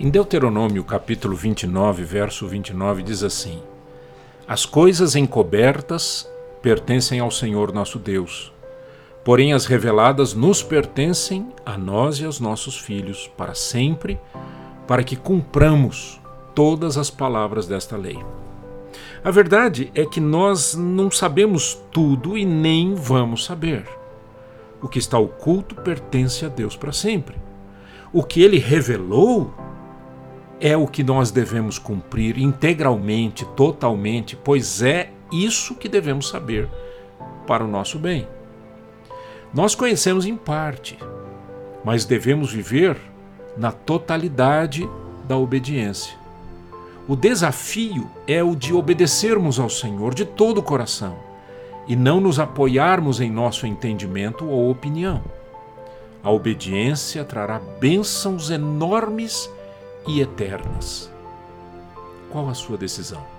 Em Deuteronômio capítulo 29, verso 29 diz assim: As coisas encobertas pertencem ao Senhor nosso Deus, porém as reveladas nos pertencem a nós e aos nossos filhos para sempre, para que cumpramos todas as palavras desta lei. A verdade é que nós não sabemos tudo e nem vamos saber. O que está oculto pertence a Deus para sempre. O que ele revelou é o que nós devemos cumprir integralmente, totalmente, pois é isso que devemos saber para o nosso bem. Nós conhecemos em parte, mas devemos viver na totalidade da obediência. O desafio é o de obedecermos ao Senhor de todo o coração e não nos apoiarmos em nosso entendimento ou opinião. A obediência trará bênçãos enormes e eternas. Qual a sua decisão?